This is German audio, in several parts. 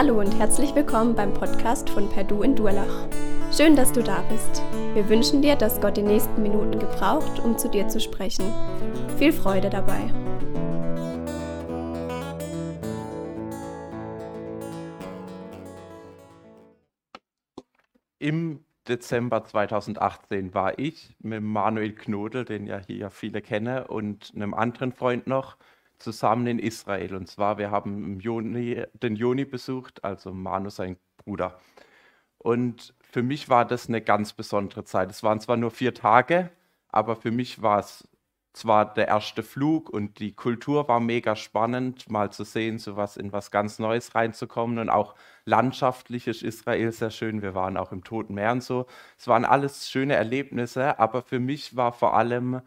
Hallo und herzlich willkommen beim Podcast von Perdu in Durlach. Schön, dass du da bist. Wir wünschen dir, dass Gott die nächsten Minuten gebraucht, um zu dir zu sprechen. Viel Freude dabei. Im Dezember 2018 war ich mit Manuel Knodel, den ja hier viele kennen, und einem anderen Freund noch zusammen in Israel. Und zwar, wir haben Joni, den Joni besucht, also Manu, sein Bruder. Und für mich war das eine ganz besondere Zeit. Es waren zwar nur vier Tage, aber für mich war es zwar der erste Flug und die Kultur war mega spannend, mal zu sehen, so was in was ganz Neues reinzukommen und auch landschaftlich ist Israel sehr schön. Wir waren auch im Toten Meer und so. Es waren alles schöne Erlebnisse, aber für mich war vor allem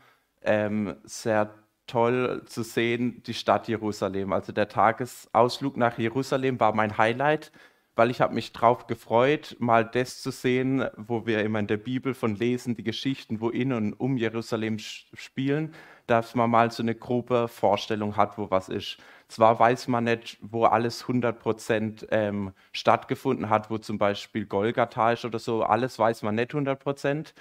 ähm, sehr toll zu sehen, die Stadt Jerusalem. Also der Tagesausflug nach Jerusalem war mein Highlight, weil ich habe mich darauf gefreut, mal das zu sehen, wo wir immer in der Bibel von lesen, die Geschichten, wo in und um Jerusalem spielen, dass man mal so eine grobe Vorstellung hat, wo was ist. Zwar weiß man nicht, wo alles 100% ähm, stattgefunden hat, wo zum Beispiel Golgatha ist oder so, alles weiß man nicht 100%,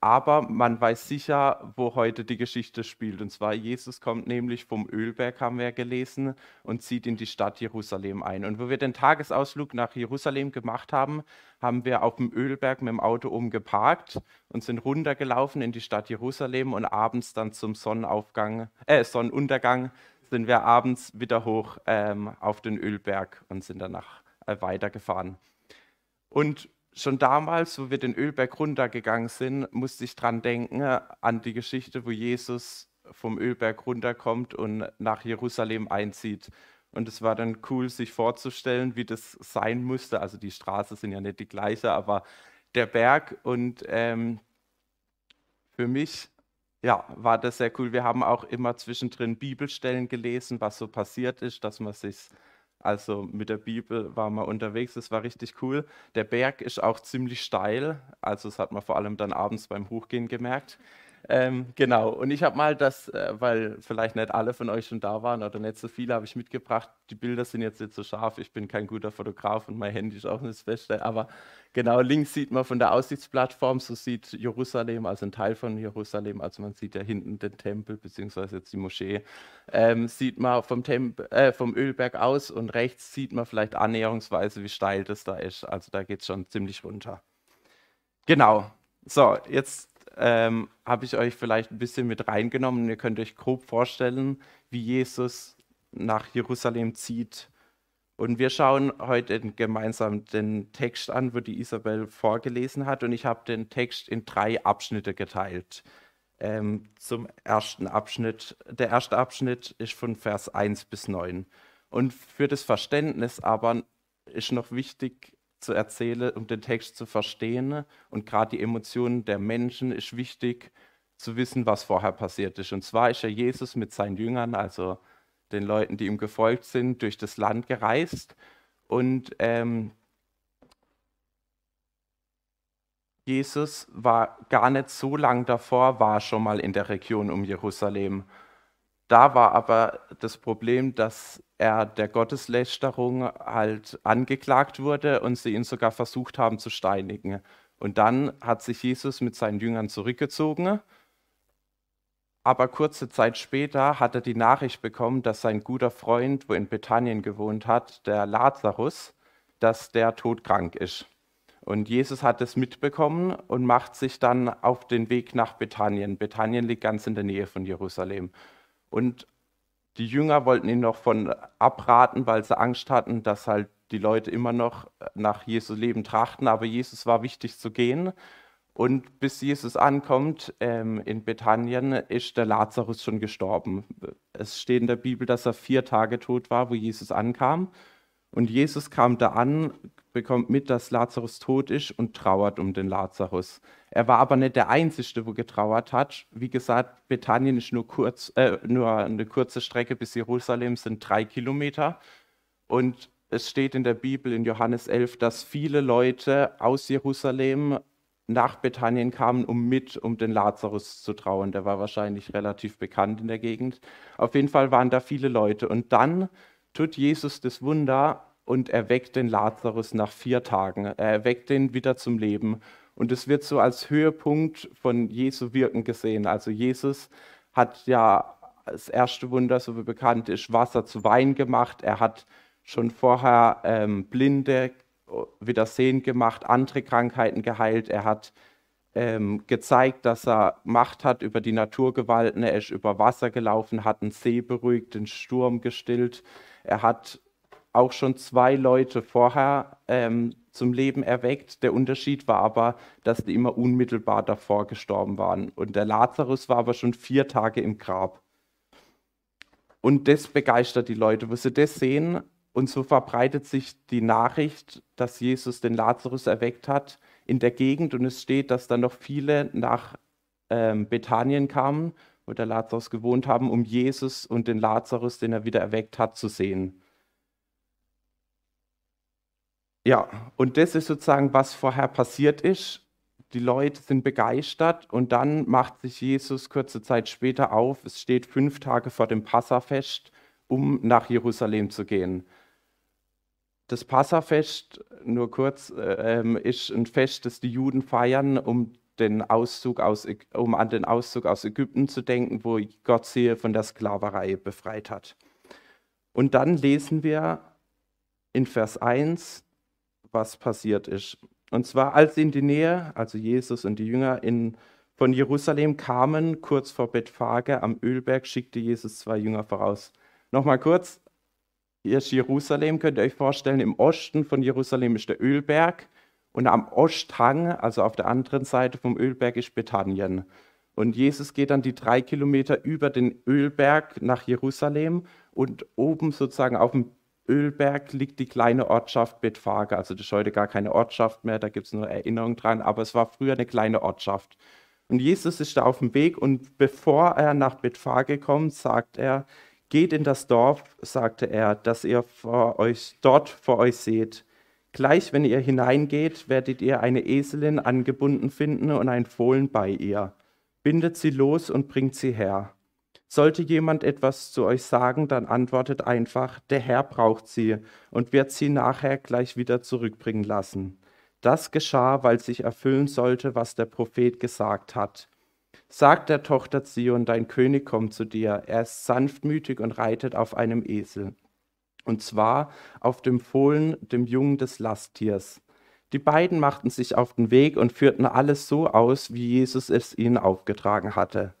aber man weiß sicher, wo heute die Geschichte spielt. Und zwar Jesus kommt nämlich vom Ölberg, haben wir gelesen, und zieht in die Stadt Jerusalem ein. Und wo wir den Tagesausflug nach Jerusalem gemacht haben, haben wir auf dem Ölberg mit dem Auto umgeparkt und sind runtergelaufen in die Stadt Jerusalem und abends dann zum Sonnenaufgang, äh, Sonnenuntergang sind wir abends wieder hoch ähm, auf den Ölberg und sind danach äh, weitergefahren. Und schon damals, wo wir den Ölberg runtergegangen sind, musste ich dran denken, an die Geschichte, wo Jesus vom Ölberg runterkommt und nach Jerusalem einzieht. Und es war dann cool, sich vorzustellen, wie das sein musste. Also die Straßen sind ja nicht die gleiche, aber der Berg. Und ähm, für mich ja, war das sehr cool. Wir haben auch immer zwischendrin Bibelstellen gelesen, was so passiert ist, dass man sich also mit der Bibel waren wir unterwegs, das war richtig cool. Der Berg ist auch ziemlich steil, also das hat man vor allem dann abends beim Hochgehen gemerkt. Ähm, genau, und ich habe mal das, äh, weil vielleicht nicht alle von euch schon da waren oder nicht so viele, habe ich mitgebracht. Die Bilder sind jetzt nicht so scharf, ich bin kein guter Fotograf und mein Handy ist auch nicht das Beste, aber genau links sieht man von der Aussichtsplattform, so sieht Jerusalem, also ein Teil von Jerusalem, also man sieht ja hinten den Tempel, beziehungsweise jetzt die Moschee, ähm, sieht man vom, Tempel, äh, vom Ölberg aus und rechts sieht man vielleicht annäherungsweise, wie steil das da ist. Also da geht es schon ziemlich runter. Genau, so, jetzt ähm, habe ich euch vielleicht ein bisschen mit reingenommen. Ihr könnt euch grob vorstellen, wie Jesus nach Jerusalem zieht. Und wir schauen heute gemeinsam den Text an, wo die Isabel vorgelesen hat. Und ich habe den Text in drei Abschnitte geteilt. Ähm, zum ersten Abschnitt. Der erste Abschnitt ist von Vers 1 bis 9. Und für das Verständnis aber ist noch wichtig, zu erzählen, um den Text zu verstehen. Und gerade die Emotionen der Menschen ist wichtig zu wissen, was vorher passiert ist. Und zwar ist ja Jesus mit seinen Jüngern, also den Leuten, die ihm gefolgt sind, durch das Land gereist. Und ähm, Jesus war gar nicht so lang davor, war schon mal in der Region um Jerusalem. Da war aber das Problem, dass er der Gotteslästerung halt angeklagt wurde und sie ihn sogar versucht haben zu steinigen. Und dann hat sich Jesus mit seinen Jüngern zurückgezogen. Aber kurze Zeit später hat er die Nachricht bekommen, dass sein guter Freund, wo in Bethanien gewohnt hat, der Lazarus, dass der todkrank ist. Und Jesus hat es mitbekommen und macht sich dann auf den Weg nach Bethanien. Bethanien liegt ganz in der Nähe von Jerusalem. Und die Jünger wollten ihn noch von abraten, weil sie Angst hatten, dass halt die Leute immer noch nach Jesu Leben trachten. Aber Jesus war wichtig zu gehen. Und bis Jesus ankommt ähm, in Bethanien, ist der Lazarus schon gestorben. Es steht in der Bibel, dass er vier Tage tot war, wo Jesus ankam. Und Jesus kam da an, bekommt mit, dass Lazarus tot ist und trauert um den Lazarus. Er war aber nicht der Einzige, wo getrauert hat. Wie gesagt, Bethanien ist nur, kurz, äh, nur eine kurze Strecke bis Jerusalem, sind drei Kilometer. Und es steht in der Bibel in Johannes 11, dass viele Leute aus Jerusalem nach Bethanien kamen, um mit um den Lazarus zu trauern. Der war wahrscheinlich relativ bekannt in der Gegend. Auf jeden Fall waren da viele Leute. Und dann tut Jesus das Wunder, und erweckt den Lazarus nach vier Tagen. Er erweckt ihn wieder zum Leben. Und es wird so als Höhepunkt von Jesu Wirken gesehen. Also Jesus hat ja das erste Wunder, so wie bekannt ist, Wasser zu Wein gemacht. Er hat schon vorher ähm, Blinde wieder sehend gemacht, andere Krankheiten geheilt. Er hat ähm, gezeigt, dass er Macht hat über die Naturgewalten. Er ist über Wasser gelaufen, hat einen See beruhigt, den Sturm gestillt. Er hat auch schon zwei Leute vorher ähm, zum Leben erweckt. Der Unterschied war aber, dass die immer unmittelbar davor gestorben waren. Und der Lazarus war aber schon vier Tage im Grab. Und das begeistert die Leute, wo sie das sehen. Und so verbreitet sich die Nachricht, dass Jesus den Lazarus erweckt hat in der Gegend und es steht, dass dann noch viele nach ähm, Bethanien kamen, wo der Lazarus gewohnt haben, um Jesus und den Lazarus, den er wieder erweckt hat, zu sehen. Ja, und das ist sozusagen, was vorher passiert ist. Die Leute sind begeistert und dann macht sich Jesus kurze Zeit später auf. Es steht fünf Tage vor dem Passafest, um nach Jerusalem zu gehen. Das Passafest, nur kurz, äh, ist ein Fest, das die Juden feiern, um, den Auszug aus, um an den Auszug aus Ägypten zu denken, wo Gott sie von der Sklaverei befreit hat. Und dann lesen wir in Vers 1, was passiert ist. Und zwar, als sie in die Nähe, also Jesus und die Jünger in, von Jerusalem kamen, kurz vor Bethphage am Ölberg, schickte Jesus zwei Jünger voraus. Nochmal kurz, hier ist Jerusalem, könnt ihr euch vorstellen, im Osten von Jerusalem ist der Ölberg und am Osthang, also auf der anderen Seite vom Ölberg, ist Bethanien. Und Jesus geht dann die drei Kilometer über den Ölberg nach Jerusalem und oben sozusagen auf dem Ölberg liegt die kleine Ortschaft Bethphage. Also das ist heute gar keine Ortschaft mehr, da gibt es nur Erinnerungen dran, aber es war früher eine kleine Ortschaft. Und Jesus ist da auf dem Weg und bevor er nach Bethphage kommt, sagt er, Geht in das Dorf, sagte er, das ihr vor euch, dort vor euch seht. Gleich wenn ihr hineingeht, werdet ihr eine Eselin angebunden finden und ein Fohlen bei ihr. Bindet sie los und bringt sie her. Sollte jemand etwas zu euch sagen, dann antwortet einfach, der Herr braucht sie und wird sie nachher gleich wieder zurückbringen lassen. Das geschah, weil sich erfüllen sollte, was der Prophet gesagt hat. Sag der Tochter Zion, dein König kommt zu dir. Er ist sanftmütig und reitet auf einem Esel. Und zwar auf dem Fohlen, dem Jungen des Lasttiers. Die beiden machten sich auf den Weg und führten alles so aus, wie Jesus es ihnen aufgetragen hatte.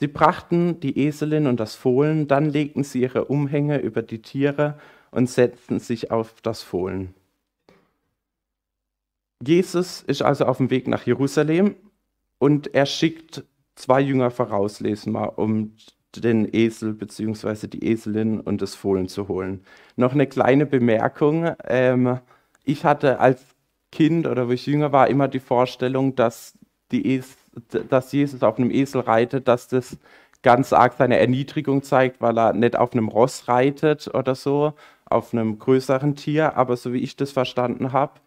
Sie brachten die Eselin und das Fohlen, dann legten sie ihre Umhänge über die Tiere und setzten sich auf das Fohlen. Jesus ist also auf dem Weg nach Jerusalem und er schickt zwei Jünger vorauslesen, mal um den Esel bzw. die Eselin und das Fohlen zu holen. Noch eine kleine Bemerkung. Ähm, ich hatte als Kind oder wo ich jünger war immer die Vorstellung, dass, die es dass Jesus auf einem Esel reitet, dass das ganz arg seine Erniedrigung zeigt, weil er nicht auf einem Ross reitet oder so, auf einem größeren Tier. Aber so wie ich das verstanden habe,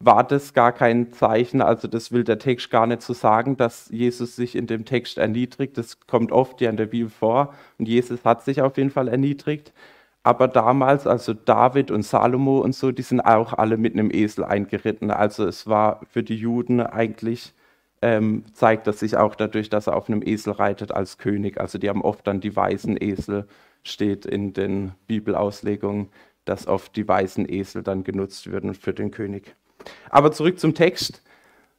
war das gar kein Zeichen, also das will der Text gar nicht so sagen, dass Jesus sich in dem Text erniedrigt. Das kommt oft ja in der Bibel vor und Jesus hat sich auf jeden Fall erniedrigt. Aber damals, also David und Salomo und so, die sind auch alle mit einem Esel eingeritten. Also es war für die Juden eigentlich, ähm, zeigt das sich auch dadurch, dass er auf einem Esel reitet als König. Also die haben oft dann die weißen Esel, steht in den Bibelauslegungen, dass oft die weißen Esel dann genutzt würden für den König. Aber zurück zum Text.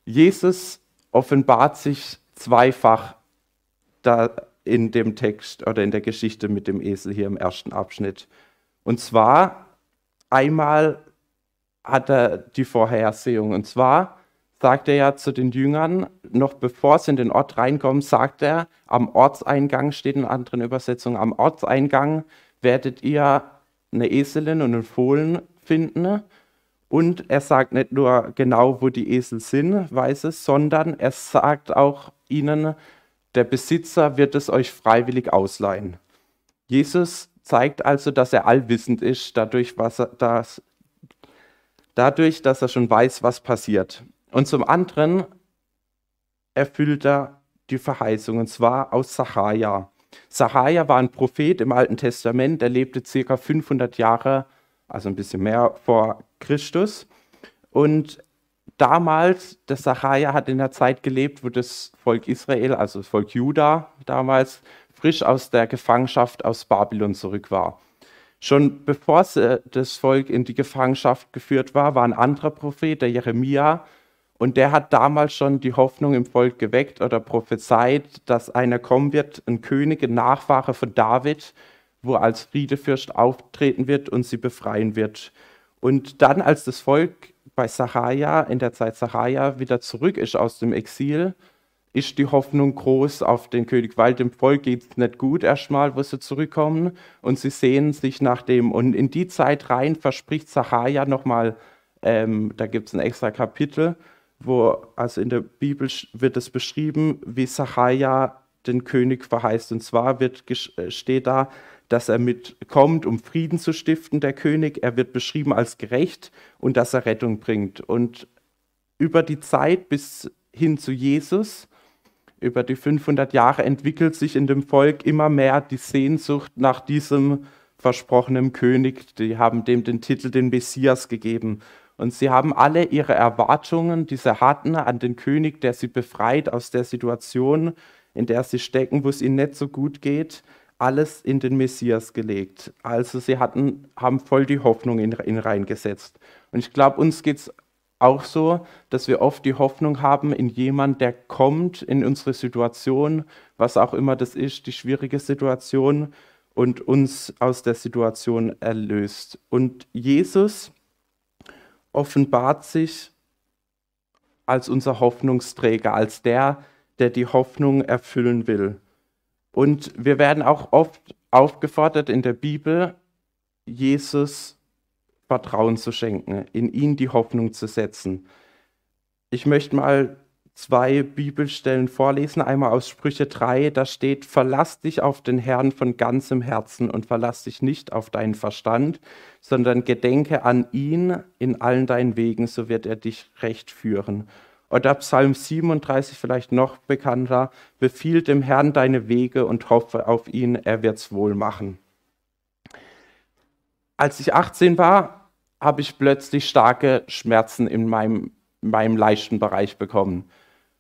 Jesus offenbart sich zweifach da in dem Text oder in der Geschichte mit dem Esel hier im ersten Abschnitt. Und zwar einmal hat er die Vorhersehung. Und zwar sagt er ja zu den Jüngern, noch bevor sie in den Ort reinkommen, sagt er, am Ortseingang steht in anderen Übersetzungen, am Ortseingang werdet ihr eine Eselin und einen Fohlen finden und er sagt nicht nur genau, wo die Esel sind, weiß es, sondern er sagt auch ihnen, der Besitzer wird es euch freiwillig ausleihen. Jesus zeigt also, dass er allwissend ist, dadurch, was er, das, dadurch, dass er schon weiß, was passiert. Und zum anderen erfüllt er die Verheißung, und zwar aus Sacharja. Sacharja war ein Prophet im Alten Testament, er lebte circa 500 Jahre also ein bisschen mehr vor Christus. Und damals, der Sacharja hat in der Zeit gelebt, wo das Volk Israel, also das Volk Juda damals, frisch aus der Gefangenschaft aus Babylon zurück war. Schon bevor das Volk in die Gefangenschaft geführt war, war ein anderer Prophet, der Jeremia, und der hat damals schon die Hoffnung im Volk geweckt oder prophezeit, dass einer kommen wird, ein König, ein Nachfahre von David, wo er als Friedefürst auftreten wird und sie befreien wird. Und dann, als das Volk bei Sacharja, in der Zeit Sacharja, wieder zurück ist aus dem Exil, ist die Hoffnung groß auf den König, weil dem Volk geht es nicht gut erstmal, wo sie zurückkommen und sie sehen sich nach dem. Und in die Zeit rein verspricht Sacharja nochmal, ähm, da gibt es ein extra Kapitel, wo, also in der Bibel wird es beschrieben, wie Sacharja den König verheißt. Und zwar wird, äh, steht da, dass er mitkommt, um Frieden zu stiften, der König. Er wird beschrieben als gerecht und dass er Rettung bringt. Und über die Zeit bis hin zu Jesus, über die 500 Jahre, entwickelt sich in dem Volk immer mehr die Sehnsucht nach diesem versprochenen König. Die haben dem den Titel den Messias gegeben. Und sie haben alle ihre Erwartungen, diese hatten an den König, der sie befreit aus der Situation, in der sie stecken, wo es ihnen nicht so gut geht, alles in den Messias gelegt. Also sie hatten, haben voll die Hoffnung in ihn reingesetzt. Und ich glaube, uns geht es auch so, dass wir oft die Hoffnung haben in jemand, der kommt in unsere Situation, was auch immer das ist, die schwierige Situation, und uns aus der Situation erlöst. Und Jesus offenbart sich als unser Hoffnungsträger, als der, der die Hoffnung erfüllen will. Und wir werden auch oft aufgefordert in der Bibel, Jesus Vertrauen zu schenken, in ihn die Hoffnung zu setzen. Ich möchte mal zwei Bibelstellen vorlesen. Einmal aus Sprüche 3, da steht, verlass dich auf den Herrn von ganzem Herzen und verlass dich nicht auf deinen Verstand, sondern gedenke an ihn in allen deinen Wegen, so wird er dich recht führen. Oder Psalm 37, vielleicht noch bekannter, befiehl dem Herrn deine Wege und hoffe auf ihn, er wird's wohl machen. Als ich 18 war, habe ich plötzlich starke Schmerzen in meinem, meinem leichten Bereich bekommen.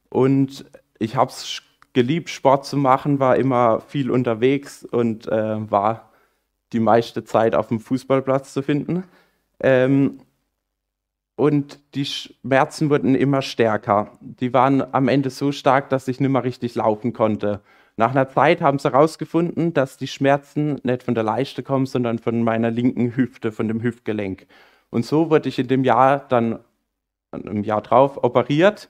Und ich habe es geliebt, Sport zu machen, war immer viel unterwegs und äh, war die meiste Zeit auf dem Fußballplatz zu finden. Ähm, und die Schmerzen wurden immer stärker. Die waren am Ende so stark, dass ich nicht mehr richtig laufen konnte. Nach einer Zeit haben sie herausgefunden, dass die Schmerzen nicht von der Leiste kommen, sondern von meiner linken Hüfte, von dem Hüftgelenk. Und so wurde ich in dem Jahr dann, im Jahr drauf, operiert.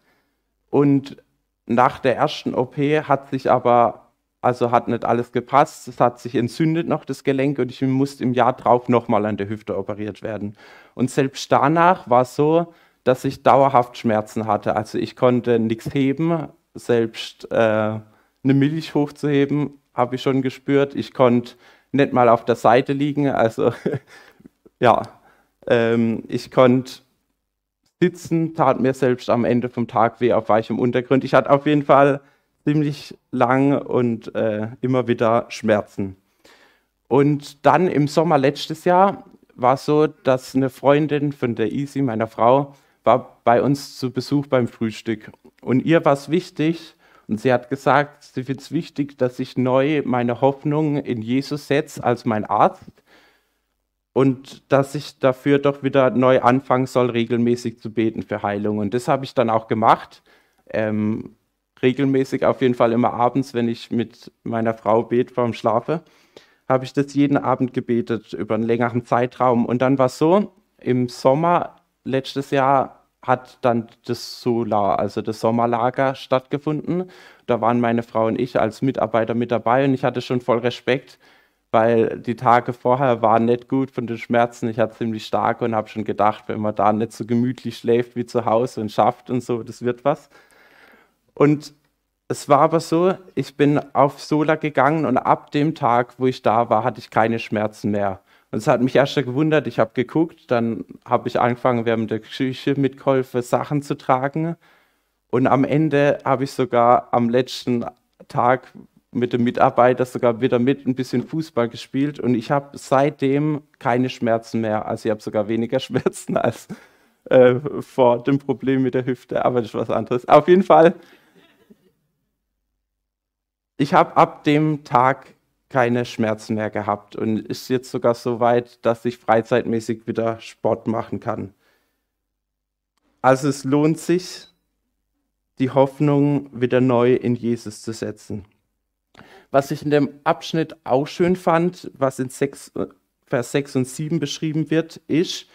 Und nach der ersten OP hat sich aber also hat nicht alles gepasst. Es hat sich entzündet noch das Gelenk und ich musste im Jahr drauf nochmal an der Hüfte operiert werden. Und selbst danach war es so, dass ich dauerhaft Schmerzen hatte. Also ich konnte nichts heben, selbst äh, eine Milch hochzuheben, habe ich schon gespürt. Ich konnte nicht mal auf der Seite liegen. Also ja, ähm, ich konnte sitzen, tat mir selbst am Ende vom Tag weh auf weichem Untergrund. Ich hatte auf jeden Fall ziemlich lang und äh, immer wieder Schmerzen. Und dann im Sommer letztes Jahr war es so, dass eine Freundin von der Easy, meiner Frau, war bei uns zu Besuch beim Frühstück. Und ihr war es wichtig, und sie hat gesagt, sie findet es wichtig, dass ich neu meine Hoffnung in Jesus setze als mein Arzt und dass ich dafür doch wieder neu anfangen soll, regelmäßig zu beten für Heilung. Und das habe ich dann auch gemacht. Ähm, regelmäßig, auf jeden Fall immer abends, wenn ich mit meiner Frau bete vorm Schlafe, habe ich das jeden Abend gebetet über einen längeren Zeitraum. Und dann war es so, im Sommer letztes Jahr hat dann das Solar, also das Sommerlager stattgefunden. Da waren meine Frau und ich als Mitarbeiter mit dabei und ich hatte schon voll Respekt, weil die Tage vorher waren nicht gut von den Schmerzen. Ich hatte ziemlich stark und habe schon gedacht, wenn man da nicht so gemütlich schläft wie zu Hause und schafft und so, das wird was. Und es war aber so, ich bin auf Sola gegangen und ab dem Tag, wo ich da war, hatte ich keine Schmerzen mehr. Und es hat mich erst gewundert, ich habe geguckt, dann habe ich angefangen, während der Küche mitgeholfen, Sachen zu tragen. Und am Ende habe ich sogar am letzten Tag mit dem Mitarbeiter sogar wieder mit ein bisschen Fußball gespielt und ich habe seitdem keine Schmerzen mehr. Also ich habe sogar weniger Schmerzen als äh, vor dem Problem mit der Hüfte, aber das ist was anderes. Auf jeden Fall, ich habe ab dem Tag keine Schmerzen mehr gehabt und ist jetzt sogar so weit, dass ich freizeitmäßig wieder Sport machen kann. Also es lohnt sich, die Hoffnung wieder neu in Jesus zu setzen. Was ich in dem Abschnitt auch schön fand, was in 6, Vers 6 und 7 beschrieben wird, ist,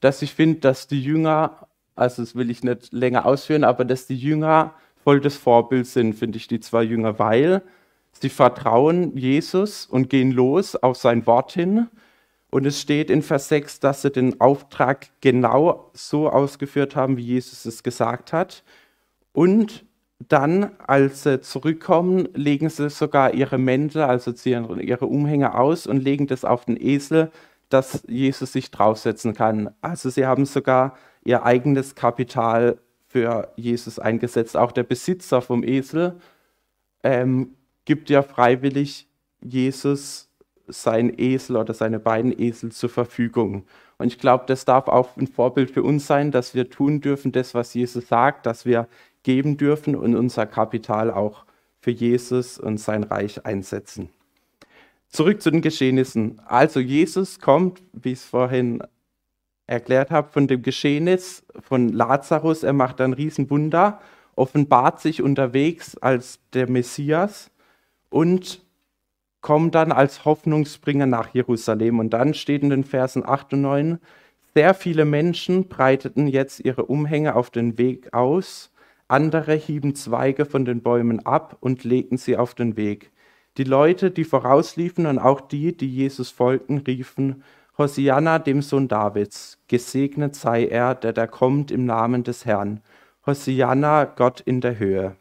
dass ich finde, dass die Jünger, also das will ich nicht länger ausführen, aber dass die Jünger voll das Vorbild sind, finde ich, die zwei Jünger, weil sie vertrauen Jesus und gehen los auf sein Wort hin. Und es steht in Vers 6, dass sie den Auftrag genau so ausgeführt haben, wie Jesus es gesagt hat. Und dann, als sie zurückkommen, legen sie sogar ihre Mäntel, also ihre Umhänge aus und legen das auf den Esel, dass Jesus sich draufsetzen kann. Also sie haben sogar ihr eigenes Kapital für Jesus eingesetzt. Auch der Besitzer vom Esel ähm, gibt ja freiwillig Jesus sein Esel oder seine beiden Esel zur Verfügung. Und ich glaube, das darf auch ein Vorbild für uns sein, dass wir tun dürfen, das, was Jesus sagt, dass wir geben dürfen und unser Kapital auch für Jesus und sein Reich einsetzen. Zurück zu den Geschehnissen. Also Jesus kommt, wie ich es vorhin erklärt habe, von dem Geschehnis von Lazarus. Er macht ein Riesenwunder, offenbart sich unterwegs als der Messias und kommt dann als Hoffnungsbringer nach Jerusalem. Und dann steht in den Versen 8 und 9, sehr viele Menschen breiteten jetzt ihre Umhänge auf den Weg aus andere hieben Zweige von den Bäumen ab und legten sie auf den Weg. Die Leute, die vorausliefen und auch die, die Jesus folgten, riefen, Hosianna dem Sohn Davids, gesegnet sei er, der da kommt im Namen des Herrn. Hosianna, Gott in der Höhe.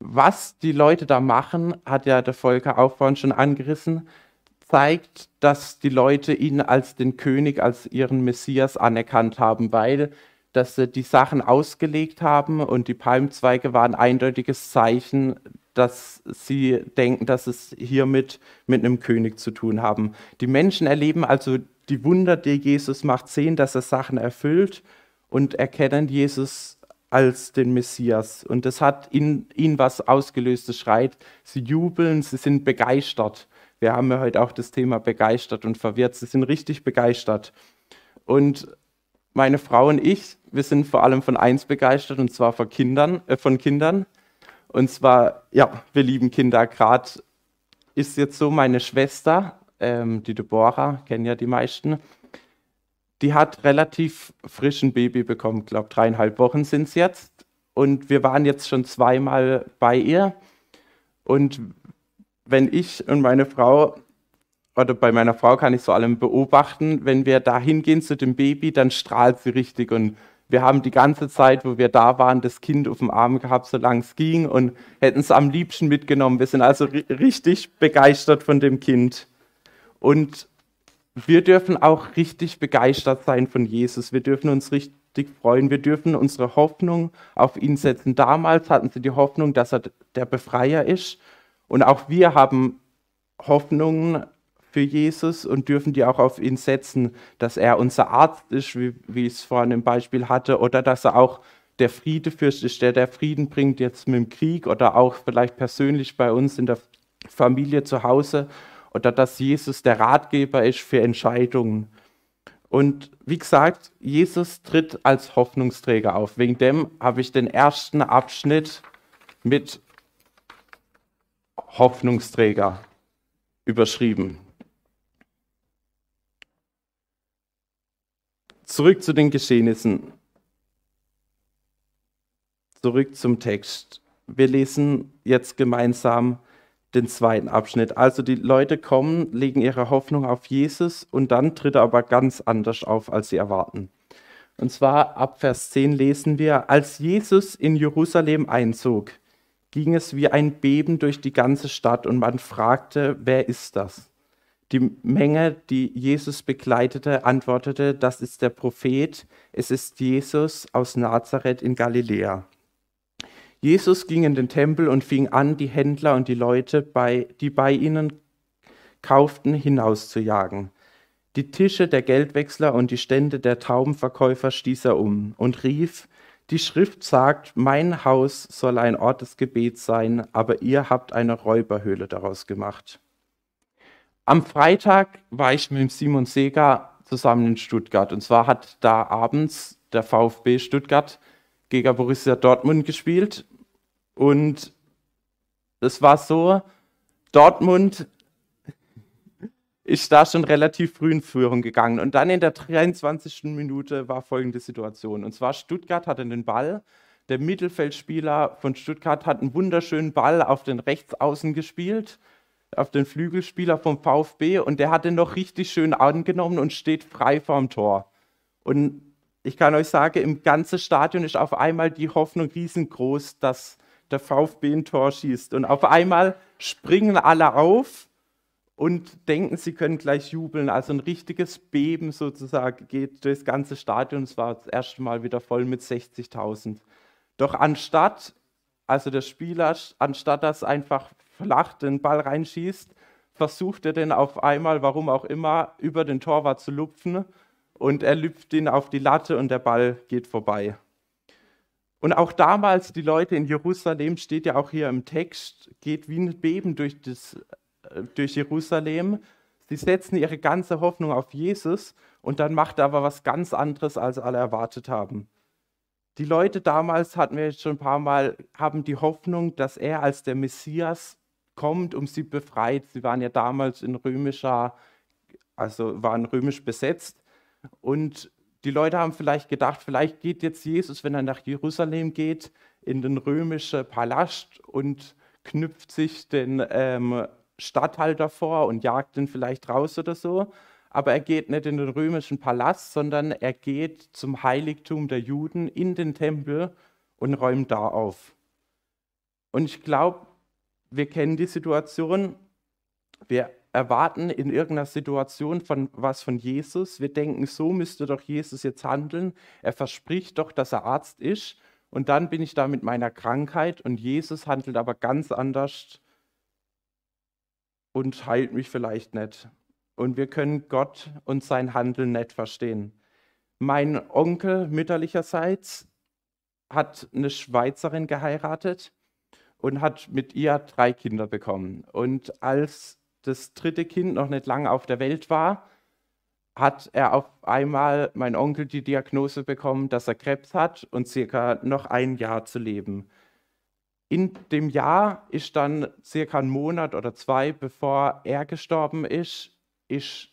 Was die Leute da machen, hat ja der Volker auch vorhin schon angerissen, zeigt, dass die Leute ihn als den König, als ihren Messias anerkannt haben, weil dass sie die Sachen ausgelegt haben und die Palmzweige waren ein eindeutiges Zeichen, dass sie denken, dass es hiermit mit einem König zu tun haben. Die Menschen erleben also die Wunder, die Jesus macht, sehen, dass er Sachen erfüllt und erkennen Jesus als den Messias. Und das hat in ihnen was ausgelöst. Es schreit, sie jubeln, sie sind begeistert. Wir haben ja heute auch das Thema begeistert und verwirrt. Sie sind richtig begeistert. Und meine Frau und ich, wir sind vor allem von eins begeistert und zwar von Kindern, äh, von Kindern. Und zwar, ja, wir lieben Kinder. Gerade ist jetzt so meine Schwester, ähm, die Deborah, kennen ja die meisten, die hat relativ frischen Baby bekommen, glaube dreieinhalb Wochen sind es jetzt. Und wir waren jetzt schon zweimal bei ihr. Und wenn ich und meine Frau oder bei meiner Frau kann ich so allem beobachten, wenn wir da hingehen zu dem Baby, dann strahlt sie richtig und wir haben die ganze Zeit, wo wir da waren, das Kind auf dem Arm gehabt, solange es ging und hätten es am liebsten mitgenommen. Wir sind also richtig begeistert von dem Kind. Und wir dürfen auch richtig begeistert sein von Jesus. Wir dürfen uns richtig freuen. Wir dürfen unsere Hoffnung auf ihn setzen. Damals hatten sie die Hoffnung, dass er der Befreier ist. Und auch wir haben Hoffnungen für Jesus und dürfen die auch auf ihn setzen, dass er unser Arzt ist, wie, wie ich es vorhin im Beispiel hatte, oder dass er auch der Friedefürst ist, der der Frieden bringt jetzt mit dem Krieg oder auch vielleicht persönlich bei uns in der Familie zu Hause oder dass Jesus der Ratgeber ist für Entscheidungen. Und wie gesagt, Jesus tritt als Hoffnungsträger auf. Wegen dem habe ich den ersten Abschnitt mit Hoffnungsträger überschrieben. Zurück zu den Geschehnissen. Zurück zum Text. Wir lesen jetzt gemeinsam den zweiten Abschnitt. Also die Leute kommen, legen ihre Hoffnung auf Jesus und dann tritt er aber ganz anders auf, als sie erwarten. Und zwar ab Vers 10 lesen wir, als Jesus in Jerusalem einzog, ging es wie ein Beben durch die ganze Stadt und man fragte, wer ist das? Die Menge, die Jesus begleitete, antwortete, das ist der Prophet, es ist Jesus aus Nazareth in Galiläa. Jesus ging in den Tempel und fing an, die Händler und die Leute, bei, die bei ihnen kauften, hinauszujagen. Die Tische der Geldwechsler und die Stände der Taubenverkäufer stieß er um und rief, die Schrift sagt, mein Haus soll ein Ort des Gebets sein, aber ihr habt eine Räuberhöhle daraus gemacht. Am Freitag war ich mit Simon Seger zusammen in Stuttgart. Und zwar hat da abends der VfB Stuttgart gegen Borussia Dortmund gespielt. Und es war so, Dortmund ist da schon relativ früh in Führung gegangen. Und dann in der 23. Minute war folgende Situation. Und zwar Stuttgart hatte den Ball. Der Mittelfeldspieler von Stuttgart hat einen wunderschönen Ball auf den Rechtsaußen gespielt auf den Flügelspieler vom VfB und der hat den noch richtig schön angenommen und steht frei vorm Tor. Und ich kann euch sagen, im ganzen Stadion ist auf einmal die Hoffnung riesengroß, dass der VfB ein Tor schießt. Und auf einmal springen alle auf und denken, sie können gleich jubeln. Also ein richtiges Beben sozusagen geht durchs ganze Stadion. Es war das erste Mal wieder voll mit 60.000. Doch anstatt, also der Spieler, anstatt das einfach flach den Ball reinschießt, versucht er den auf einmal, warum auch immer, über den Torwart zu lupfen und er lüpft ihn auf die Latte und der Ball geht vorbei. Und auch damals, die Leute in Jerusalem, steht ja auch hier im Text, geht wie ein Beben durch, das, äh, durch Jerusalem. Sie setzen ihre ganze Hoffnung auf Jesus und dann macht er aber was ganz anderes, als alle erwartet haben. Die Leute damals, hatten wir jetzt schon ein paar Mal, haben die Hoffnung, dass er als der Messias kommt und sie befreit. Sie waren ja damals in römischer, also waren römisch besetzt. Und die Leute haben vielleicht gedacht, vielleicht geht jetzt Jesus, wenn er nach Jerusalem geht, in den römischen Palast und knüpft sich den ähm, Statthalter vor und jagt ihn vielleicht raus oder so. Aber er geht nicht in den römischen Palast, sondern er geht zum Heiligtum der Juden in den Tempel und räumt da auf. Und ich glaube, wir kennen die Situation, wir erwarten in irgendeiner Situation von was von Jesus. Wir denken, so müsste doch Jesus jetzt handeln. Er verspricht doch, dass er Arzt ist. Und dann bin ich da mit meiner Krankheit und Jesus handelt aber ganz anders und heilt mich vielleicht nicht. Und wir können Gott und sein Handeln nicht verstehen. Mein Onkel mütterlicherseits hat eine Schweizerin geheiratet und hat mit ihr drei Kinder bekommen. Und als das dritte Kind noch nicht lange auf der Welt war, hat er auf einmal, mein Onkel, die Diagnose bekommen, dass er Krebs hat und circa noch ein Jahr zu leben. In dem Jahr ist dann circa ein Monat oder zwei, bevor er gestorben ist, ist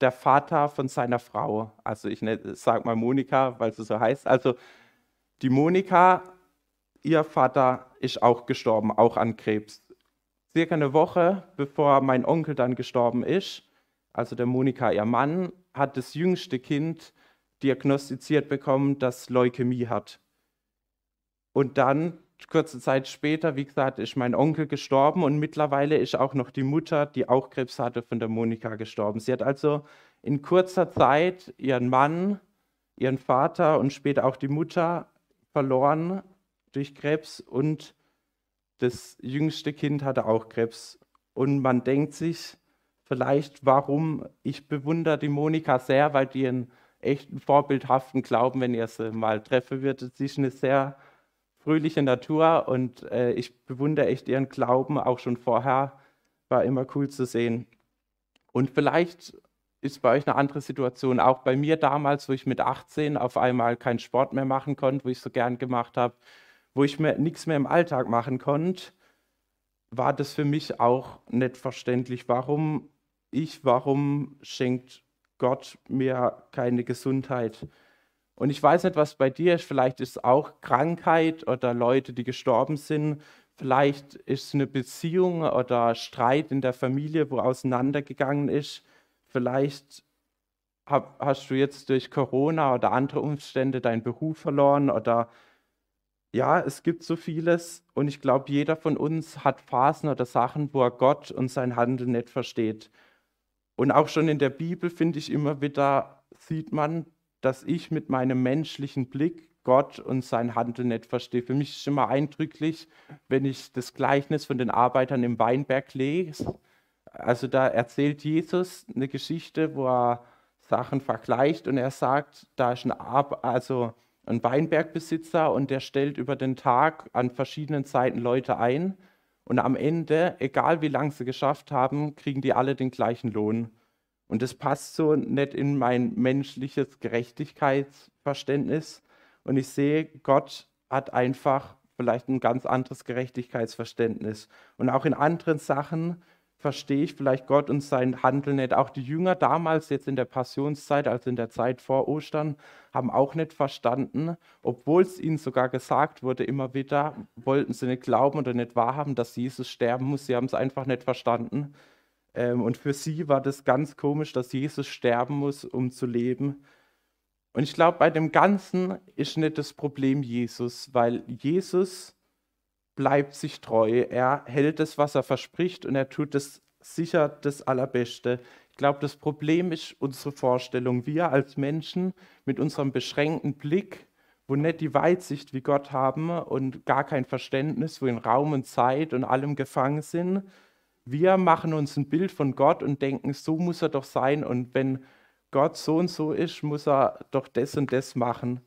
der Vater von seiner Frau, also ich sage mal Monika, weil sie so heißt, also die Monika ihr Vater ist auch gestorben, auch an Krebs. Circa eine Woche bevor mein Onkel dann gestorben ist, also der Monika, ihr Mann, hat das jüngste Kind diagnostiziert bekommen, das Leukämie hat. Und dann, kurze Zeit später, wie gesagt, ist mein Onkel gestorben und mittlerweile ist auch noch die Mutter, die auch Krebs hatte, von der Monika gestorben. Sie hat also in kurzer Zeit ihren Mann, ihren Vater und später auch die Mutter verloren durch Krebs und das jüngste Kind hatte auch Krebs. Und man denkt sich vielleicht, warum, ich bewundere die Monika sehr, weil die einen echten vorbildhaften Glauben, wenn ihr sie mal treffen würdet. Sie ist eine sehr fröhliche Natur und äh, ich bewundere echt ihren Glauben auch schon vorher. War immer cool zu sehen. Und vielleicht ist bei euch eine andere Situation. Auch bei mir damals, wo ich mit 18 auf einmal keinen Sport mehr machen konnte, wo ich so gern gemacht habe, wo ich mir nichts mehr im Alltag machen konnte, war das für mich auch nicht verständlich. Warum ich, warum schenkt Gott mir keine Gesundheit? Und ich weiß nicht, was bei dir ist. Vielleicht ist es auch Krankheit oder Leute, die gestorben sind. Vielleicht ist es eine Beziehung oder Streit in der Familie, wo auseinandergegangen ist. Vielleicht hast du jetzt durch Corona oder andere Umstände deinen Beruf verloren oder ja, es gibt so vieles und ich glaube, jeder von uns hat Phasen oder Sachen, wo er Gott und sein Handeln nicht versteht. Und auch schon in der Bibel finde ich immer wieder, sieht man, dass ich mit meinem menschlichen Blick Gott und sein Handeln nicht verstehe. Für mich ist es immer eindrücklich, wenn ich das Gleichnis von den Arbeitern im Weinberg lese. Also da erzählt Jesus eine Geschichte, wo er Sachen vergleicht und er sagt, da ist ein, Ar also ein Weinbergbesitzer und der stellt über den Tag an verschiedenen Zeiten Leute ein und am Ende, egal wie lange sie geschafft haben, kriegen die alle den gleichen Lohn. Und das passt so nicht in mein menschliches Gerechtigkeitsverständnis. Und ich sehe, Gott hat einfach vielleicht ein ganz anderes Gerechtigkeitsverständnis. Und auch in anderen Sachen verstehe ich vielleicht Gott und sein Handeln nicht. Auch die Jünger damals, jetzt in der Passionszeit, also in der Zeit vor Ostern, haben auch nicht verstanden, obwohl es ihnen sogar gesagt wurde, immer wieder, wollten sie nicht glauben oder nicht wahrhaben, dass Jesus sterben muss. Sie haben es einfach nicht verstanden. Ähm, und für sie war das ganz komisch, dass Jesus sterben muss, um zu leben. Und ich glaube, bei dem Ganzen ist nicht das Problem Jesus, weil Jesus bleibt sich treu. Er hält es, was er verspricht und er tut es sicher das Allerbeste. Ich glaube, das Problem ist unsere Vorstellung. Wir als Menschen mit unserem beschränkten Blick, wo nicht die Weitsicht wie Gott haben und gar kein Verständnis, wo in Raum und Zeit und allem gefangen sind, wir machen uns ein Bild von Gott und denken, so muss er doch sein. Und wenn Gott so und so ist, muss er doch das und das machen.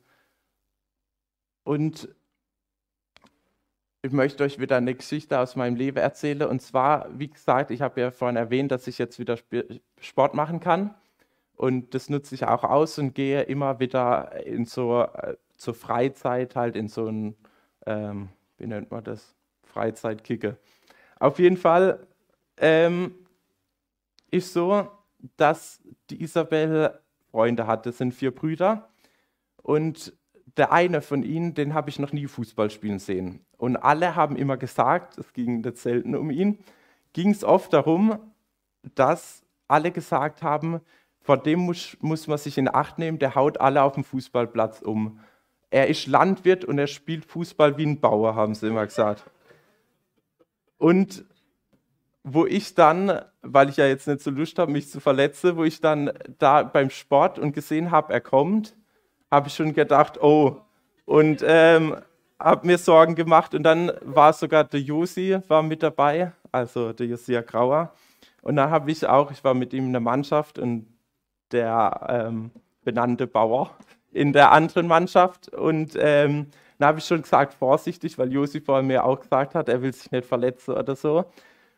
Und ich möchte euch wieder eine Geschichte aus meinem Leben erzählen. Und zwar, wie gesagt, ich habe ja vorhin erwähnt, dass ich jetzt wieder Sport machen kann. Und das nutze ich auch aus und gehe immer wieder in so äh, zur Freizeit, halt in so ein, ähm, wie nennt man das? Freizeitkicke. Auf jeden Fall ähm, ist so, dass die Isabel Freunde hat. Das sind vier Brüder. Und der eine von ihnen, den habe ich noch nie Fußball spielen sehen. Und alle haben immer gesagt, es ging nicht selten um ihn, ging es oft darum, dass alle gesagt haben, vor dem muss, muss man sich in Acht nehmen, der haut alle auf dem Fußballplatz um. Er ist Landwirt und er spielt Fußball wie ein Bauer, haben sie immer gesagt. Und wo ich dann, weil ich ja jetzt nicht so Lust habe, mich zu verletzen, wo ich dann da beim Sport und gesehen habe, er kommt, habe ich schon gedacht, oh, und ähm, habe mir Sorgen gemacht. Und dann war sogar der Josi war mit dabei, also der Josia Grauer. Und dann habe ich auch, ich war mit ihm in der Mannschaft und der ähm, benannte Bauer in der anderen Mannschaft. Und ähm, dann habe ich schon gesagt, vorsichtig, weil Josi vorher mir auch gesagt hat, er will sich nicht verletzen oder so.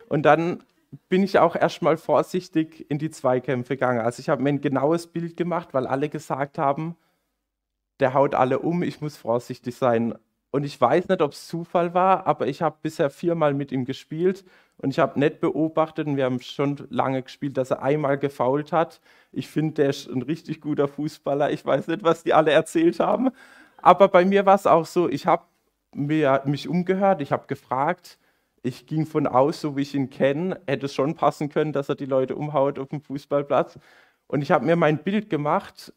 Und dann bin ich auch erstmal vorsichtig in die Zweikämpfe gegangen. Also ich habe mir ein genaues Bild gemacht, weil alle gesagt haben, der haut alle um, ich muss vorsichtig sein. Und ich weiß nicht, ob es Zufall war, aber ich habe bisher viermal mit ihm gespielt und ich habe nicht beobachtet, und wir haben schon lange gespielt, dass er einmal gefault hat. Ich finde, der ist ein richtig guter Fußballer. Ich weiß nicht, was die alle erzählt haben. Aber bei mir war es auch so, ich habe mich umgehört, ich habe gefragt, ich ging von aus, so wie ich ihn kenne, hätte es schon passen können, dass er die Leute umhaut auf dem Fußballplatz. Und ich habe mir mein Bild gemacht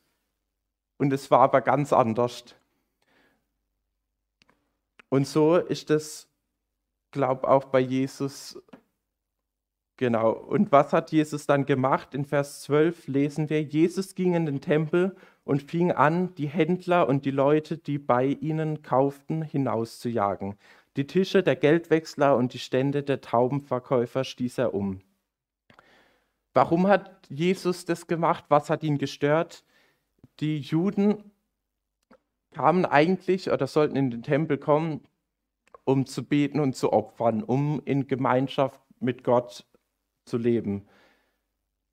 und es war aber ganz anders. Und so ist es, glaube auch bei Jesus. Genau. Und was hat Jesus dann gemacht? In Vers 12 lesen wir, Jesus ging in den Tempel und fing an, die Händler und die Leute, die bei ihnen kauften, hinauszujagen. Die Tische der Geldwechsler und die Stände der Taubenverkäufer stieß er um. Warum hat Jesus das gemacht? Was hat ihn gestört? Die Juden kamen eigentlich oder sollten in den Tempel kommen, um zu beten und zu opfern, um in Gemeinschaft mit Gott zu leben.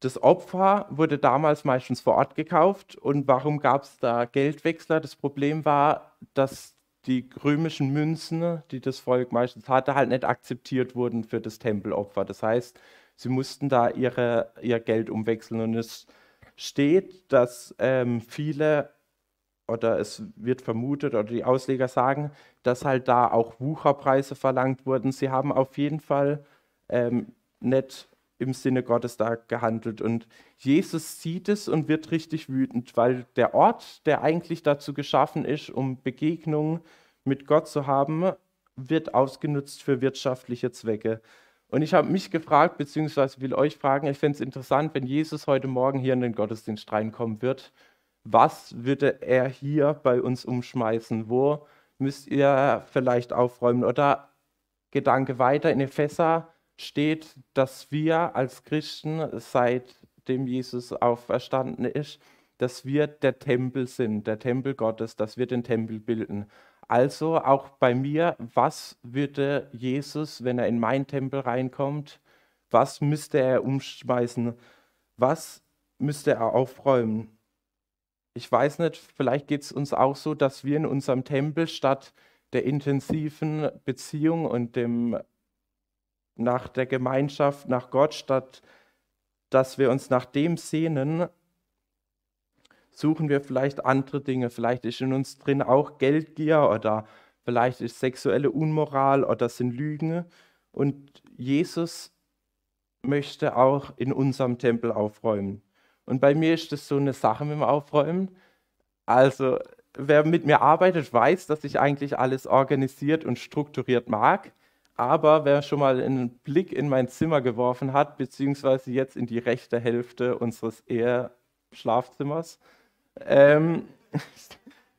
Das Opfer wurde damals meistens vor Ort gekauft. Und warum gab es da Geldwechsler? Das Problem war, dass die römischen Münzen, die das Volk meistens hatte, halt nicht akzeptiert wurden für das Tempelopfer. Das heißt, sie mussten da ihre, ihr Geld umwechseln. Und es steht, dass ähm, viele oder es wird vermutet oder die Ausleger sagen, dass halt da auch Wucherpreise verlangt wurden. Sie haben auf jeden Fall ähm, nicht im Sinne Gottes da gehandelt. Und Jesus sieht es und wird richtig wütend, weil der Ort, der eigentlich dazu geschaffen ist, um Begegnungen mit Gott zu haben, wird ausgenutzt für wirtschaftliche Zwecke. Und ich habe mich gefragt, beziehungsweise will euch fragen, ich fände es interessant, wenn Jesus heute Morgen hier in den Gottesdienst reinkommen wird, was würde er hier bei uns umschmeißen? Wo müsst ihr vielleicht aufräumen? Oder Gedanke weiter in Epheser steht, dass wir als Christen, seitdem Jesus auferstanden ist, dass wir der Tempel sind, der Tempel Gottes, dass wir den Tempel bilden. Also auch bei mir, was würde Jesus, wenn er in meinen Tempel reinkommt, was müsste er umschmeißen? Was müsste er aufräumen? Ich weiß nicht, vielleicht geht es uns auch so, dass wir in unserem Tempel statt der intensiven Beziehung und dem nach der Gemeinschaft, nach Gott, statt dass wir uns nach dem sehnen, suchen wir vielleicht andere Dinge. Vielleicht ist in uns drin auch Geldgier oder vielleicht ist sexuelle Unmoral oder sind Lügen. Und Jesus möchte auch in unserem Tempel aufräumen. Und bei mir ist das so eine Sache mit dem Aufräumen. Also wer mit mir arbeitet, weiß, dass ich eigentlich alles organisiert und strukturiert mag. Aber wer schon mal einen Blick in mein Zimmer geworfen hat, beziehungsweise jetzt in die rechte Hälfte unseres Ehe-Schlafzimmers, ähm,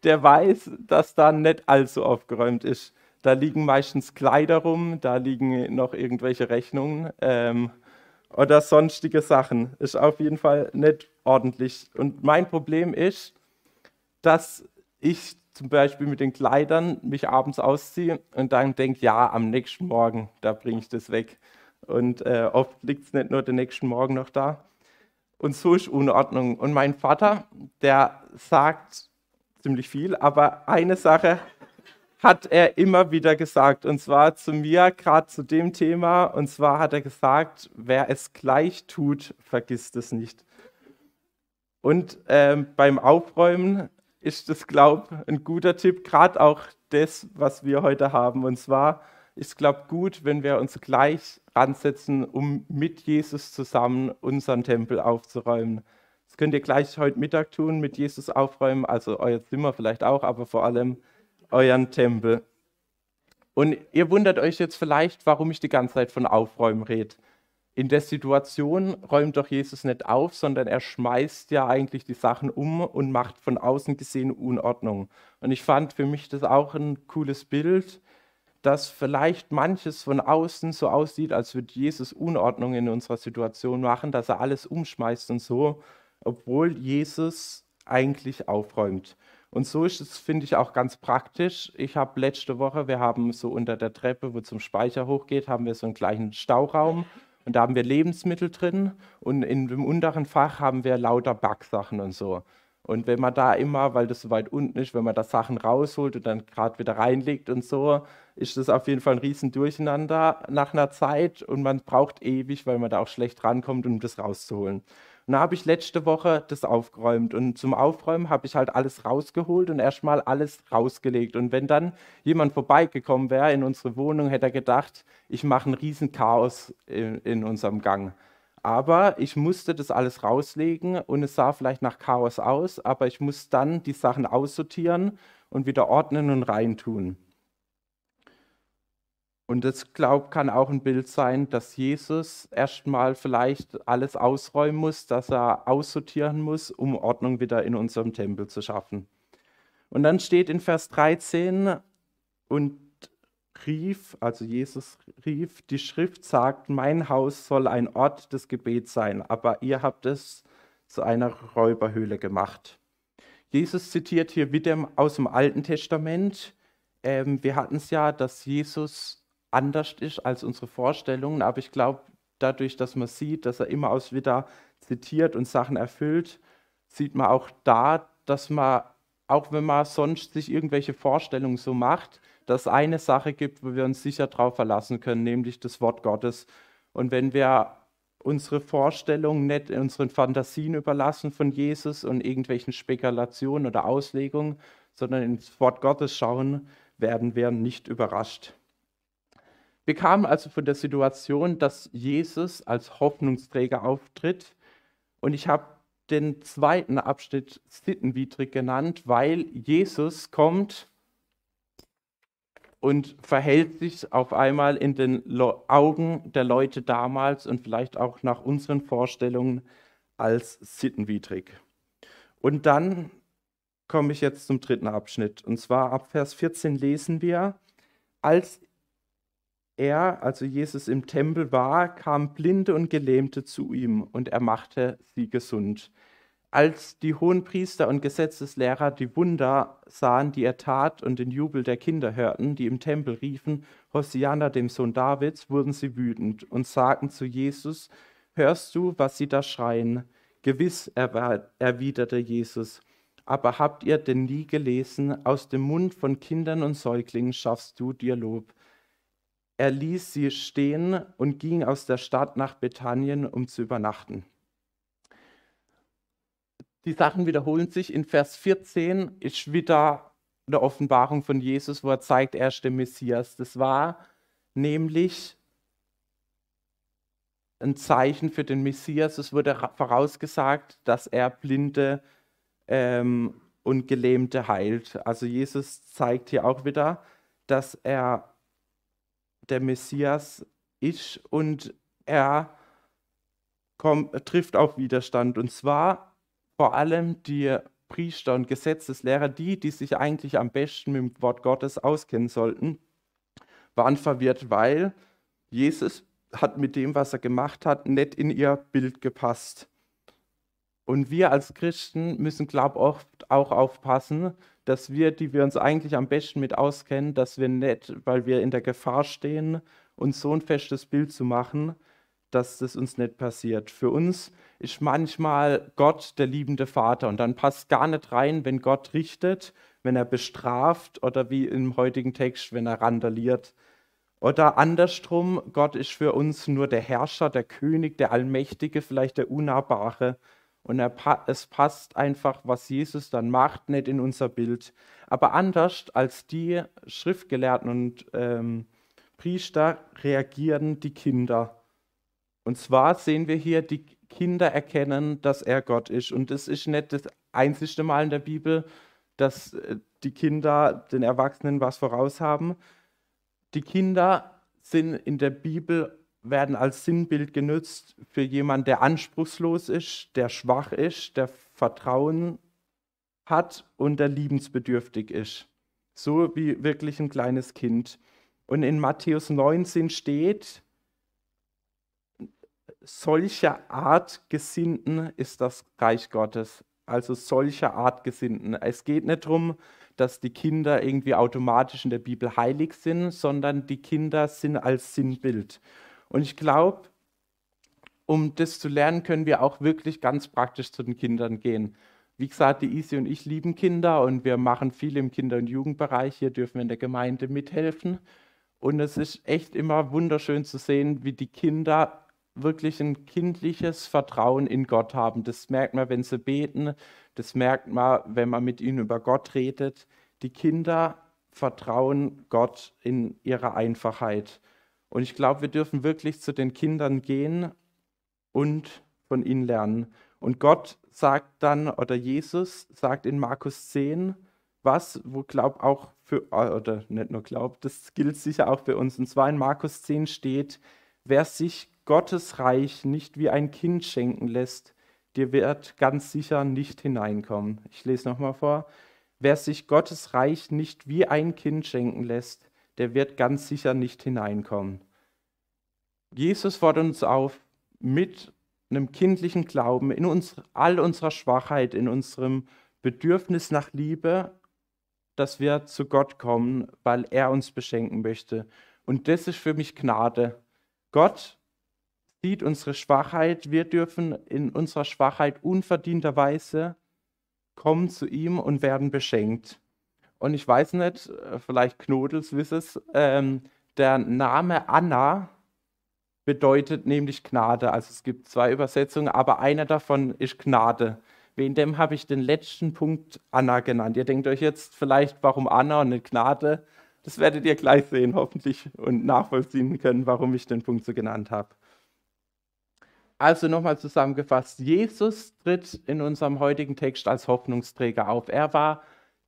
der weiß, dass da nicht allzu aufgeräumt ist. Da liegen meistens Kleider rum, da liegen noch irgendwelche Rechnungen ähm, oder sonstige Sachen. Ist auf jeden Fall nicht ordentlich. Und mein Problem ist, dass ich zum Beispiel mit den Kleidern mich abends ausziehe und dann denke, ja, am nächsten Morgen, da bringe ich das weg. Und äh, oft liegt es nicht nur den nächsten Morgen noch da. Und so ist Unordnung. Und mein Vater, der sagt ziemlich viel, aber eine Sache hat er immer wieder gesagt, und zwar zu mir, gerade zu dem Thema, und zwar hat er gesagt, wer es gleich tut, vergisst es nicht. Und ähm, beim Aufräumen ist das, glaube ich, ein guter Tipp, gerade auch das, was wir heute haben. Und zwar ist, glaube ich, gut, wenn wir uns gleich ransetzen, um mit Jesus zusammen unseren Tempel aufzuräumen. Das könnt ihr gleich heute Mittag tun, mit Jesus aufräumen, also euer Zimmer vielleicht auch, aber vor allem euren Tempel. Und ihr wundert euch jetzt vielleicht, warum ich die ganze Zeit von Aufräumen rede in der Situation räumt doch Jesus nicht auf, sondern er schmeißt ja eigentlich die Sachen um und macht von außen gesehen Unordnung. Und ich fand für mich das auch ein cooles Bild, dass vielleicht manches von außen so aussieht, als würde Jesus Unordnung in unserer Situation machen, dass er alles umschmeißt und so, obwohl Jesus eigentlich aufräumt. Und so ist es, finde ich, auch ganz praktisch. Ich habe letzte Woche, wir haben so unter der Treppe, wo zum Speicher hochgeht, haben wir so einen gleichen Stauraum. Und da haben wir Lebensmittel drin und in dem unteren Fach haben wir lauter Backsachen und so. Und wenn man da immer, weil das so weit unten ist, wenn man da Sachen rausholt und dann gerade wieder reinlegt und so, ist das auf jeden Fall ein riesen Durcheinander nach einer Zeit und man braucht ewig, weil man da auch schlecht rankommt, um das rauszuholen. Und da habe ich letzte Woche das aufgeräumt und zum Aufräumen habe ich halt alles rausgeholt und erstmal alles rausgelegt. Und wenn dann jemand vorbeigekommen wäre in unsere Wohnung, hätte er gedacht, ich mache ein riesen Chaos in, in unserem Gang. Aber ich musste das alles rauslegen und es sah vielleicht nach Chaos aus, aber ich muss dann die Sachen aussortieren und wieder ordnen und reintun. Und das, glaube kann auch ein Bild sein, dass Jesus erstmal vielleicht alles ausräumen muss, dass er aussortieren muss, um Ordnung wieder in unserem Tempel zu schaffen. Und dann steht in Vers 13, und rief, also Jesus rief, die Schrift sagt, mein Haus soll ein Ort des Gebets sein, aber ihr habt es zu einer Räuberhöhle gemacht. Jesus zitiert hier wieder aus dem Alten Testament. Ähm, wir hatten es ja, dass Jesus anders ist als unsere Vorstellungen, aber ich glaube, dadurch, dass man sieht, dass er immer aus wieder zitiert und Sachen erfüllt, sieht man auch da, dass man, auch wenn man sonst sich irgendwelche Vorstellungen so macht, dass es eine Sache gibt, wo wir uns sicher darauf verlassen können, nämlich das Wort Gottes. Und wenn wir unsere Vorstellungen nicht in unseren Fantasien überlassen von Jesus und irgendwelchen Spekulationen oder Auslegungen, sondern ins Wort Gottes schauen, werden wir nicht überrascht. Wir kamen also von der Situation, dass Jesus als Hoffnungsträger auftritt. Und ich habe den zweiten Abschnitt sittenwidrig genannt, weil Jesus kommt und verhält sich auf einmal in den Augen der Leute damals und vielleicht auch nach unseren Vorstellungen als sittenwidrig. Und dann komme ich jetzt zum dritten Abschnitt. Und zwar ab Vers 14 lesen wir, als er, also Jesus im Tempel war, kamen Blinde und Gelähmte zu ihm und er machte sie gesund. Als die Hohenpriester und Gesetzeslehrer die Wunder sahen, die er tat, und den Jubel der Kinder hörten, die im Tempel riefen, Hosianna, dem Sohn Davids, wurden sie wütend und sagten zu Jesus, Hörst du, was sie da schreien? Gewiss, erwiderte Jesus, aber habt ihr denn nie gelesen, aus dem Mund von Kindern und Säuglingen schaffst du dir Lob. Er ließ sie stehen und ging aus der Stadt nach Bethanien, um zu übernachten. Die Sachen wiederholen sich. In Vers 14 ist wieder eine Offenbarung von Jesus, wo er zeigt, er ist der Messias. Das war nämlich ein Zeichen für den Messias. Es wurde vorausgesagt, dass er Blinde ähm, und Gelähmte heilt. Also Jesus zeigt hier auch wieder, dass er der Messias ist und er kommt, trifft auf Widerstand. Und zwar vor allem die Priester und Gesetzeslehrer, die, die sich eigentlich am besten mit dem Wort Gottes auskennen sollten, waren verwirrt, weil Jesus hat mit dem, was er gemacht hat, nicht in ihr Bild gepasst. Und wir als Christen müssen, glaube ich, oft auch aufpassen, dass wir, die wir uns eigentlich am besten mit auskennen, dass wir nicht, weil wir in der Gefahr stehen, uns so ein festes Bild zu machen, dass das uns nicht passiert. Für uns ist manchmal Gott der liebende Vater und dann passt gar nicht rein, wenn Gott richtet, wenn er bestraft oder wie im heutigen Text, wenn er randaliert. Oder andersrum, Gott ist für uns nur der Herrscher, der König, der Allmächtige, vielleicht der Unnahbare. Und er, es passt einfach, was Jesus dann macht, nicht in unser Bild. Aber anders als die Schriftgelehrten und ähm, Priester reagieren die Kinder. Und zwar sehen wir hier die Kinder erkennen, dass er Gott ist. Und das ist nicht das einzige Mal in der Bibel, dass äh, die Kinder den Erwachsenen was voraus haben. Die Kinder sind in der Bibel, werden als Sinnbild genutzt für jemanden, der anspruchslos ist, der schwach ist, der Vertrauen hat und der liebensbedürftig ist. So wie wirklich ein kleines Kind. Und in Matthäus 19 steht, solcher Art Gesinnten ist das Reich Gottes. Also solcher Art Gesinnten. Es geht nicht darum, dass die Kinder irgendwie automatisch in der Bibel heilig sind, sondern die Kinder sind als Sinnbild. Und ich glaube, um das zu lernen, können wir auch wirklich ganz praktisch zu den Kindern gehen. Wie gesagt, die Isi und ich lieben Kinder und wir machen viel im Kinder- und Jugendbereich. Hier dürfen wir in der Gemeinde mithelfen. Und es ist echt immer wunderschön zu sehen, wie die Kinder wirklich ein kindliches Vertrauen in Gott haben. Das merkt man, wenn sie beten, das merkt man, wenn man mit ihnen über Gott redet. Die Kinder vertrauen Gott in ihrer Einfachheit. Und ich glaube, wir dürfen wirklich zu den Kindern gehen und von ihnen lernen. Und Gott sagt dann, oder Jesus sagt in Markus 10, was, wo glaub auch für, oder nicht nur glaubt, das gilt sicher auch für uns. Und zwar in Markus 10 steht, wer sich Gottes Reich nicht wie ein Kind schenken lässt, der wird ganz sicher nicht hineinkommen. Ich lese nochmal vor. Wer sich Gottes Reich nicht wie ein Kind schenken lässt, der wird ganz sicher nicht hineinkommen. Jesus fordert uns auf, mit einem kindlichen Glauben, in uns, all unserer Schwachheit, in unserem Bedürfnis nach Liebe, dass wir zu Gott kommen, weil er uns beschenken möchte. Und das ist für mich Gnade. Gott sieht unsere Schwachheit. Wir dürfen in unserer Schwachheit unverdienterweise kommen zu ihm und werden beschenkt. Und ich weiß nicht, äh, vielleicht Knodels wisst es, ähm, der Name Anna bedeutet nämlich Gnade. Also es gibt zwei Übersetzungen, aber eine davon ist Gnade. Wegen dem habe ich den letzten Punkt Anna genannt. Ihr denkt euch jetzt vielleicht, warum Anna und nicht Gnade? Das werdet ihr gleich sehen, hoffentlich, und nachvollziehen können, warum ich den Punkt so genannt habe. Also nochmal zusammengefasst, Jesus tritt in unserem heutigen Text als Hoffnungsträger auf. Er war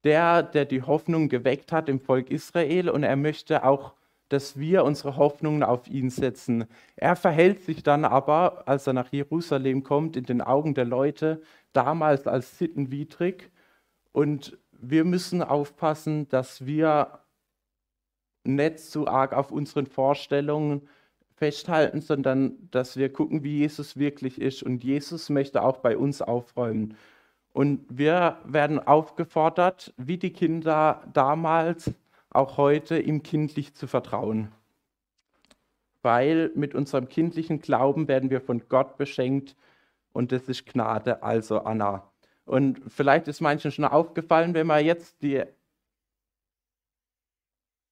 der, der die Hoffnung geweckt hat im Volk Israel und er möchte auch, dass wir unsere Hoffnungen auf ihn setzen. Er verhält sich dann aber, als er nach Jerusalem kommt, in den Augen der Leute damals als sittenwidrig Und wir müssen aufpassen, dass wir nicht zu arg auf unseren Vorstellungen festhalten, sondern dass wir gucken, wie Jesus wirklich ist. Und Jesus möchte auch bei uns aufräumen. Und wir werden aufgefordert, wie die Kinder damals, auch heute, ihm kindlich zu vertrauen. Weil mit unserem kindlichen Glauben werden wir von Gott beschenkt und das ist Gnade, also Anna. Und vielleicht ist manchen schon aufgefallen, wenn man jetzt die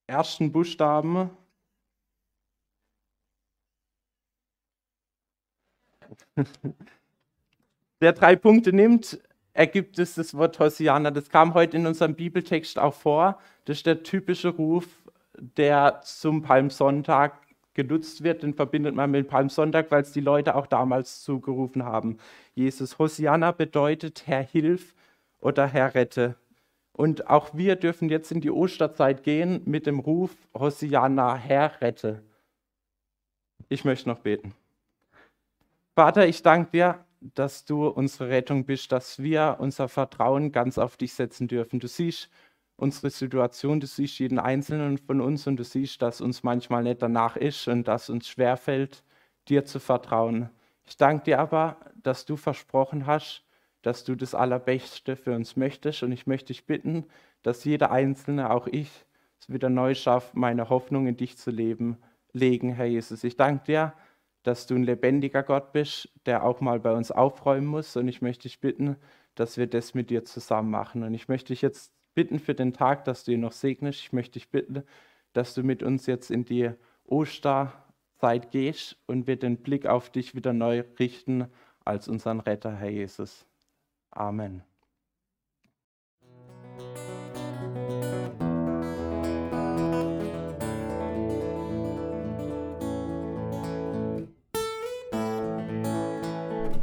ersten Buchstaben der drei Punkte nimmt, ergibt es das Wort Hosianna. Das kam heute in unserem Bibeltext auch vor. Das ist der typische Ruf, der zum Palmsonntag genutzt wird. Den verbindet man mit Palmsonntag, weil es die Leute auch damals zugerufen haben. Jesus, Hosianna bedeutet Herr hilf oder Herr rette. Und auch wir dürfen jetzt in die Osterzeit gehen mit dem Ruf Hosianna, Herr rette. Ich möchte noch beten. Vater, ich danke dir, dass du unsere Rettung bist, dass wir unser Vertrauen ganz auf dich setzen dürfen. Du siehst unsere Situation, du siehst jeden Einzelnen von uns und du siehst, dass uns manchmal nicht danach ist und dass uns schwerfällt, dir zu vertrauen. Ich danke dir aber, dass du versprochen hast, dass du das Allerbeste für uns möchtest und ich möchte dich bitten, dass jeder Einzelne, auch ich, es wieder neu schafft, meine Hoffnung in dich zu leben, legen, Herr Jesus. Ich danke dir, dass du ein lebendiger Gott bist, der auch mal bei uns aufräumen muss. Und ich möchte dich bitten, dass wir das mit dir zusammen machen. Und ich möchte dich jetzt bitten für den Tag, dass du ihn noch segnest. Ich möchte dich bitten, dass du mit uns jetzt in die Osterzeit gehst und wir den Blick auf dich wieder neu richten als unseren Retter, Herr Jesus. Amen.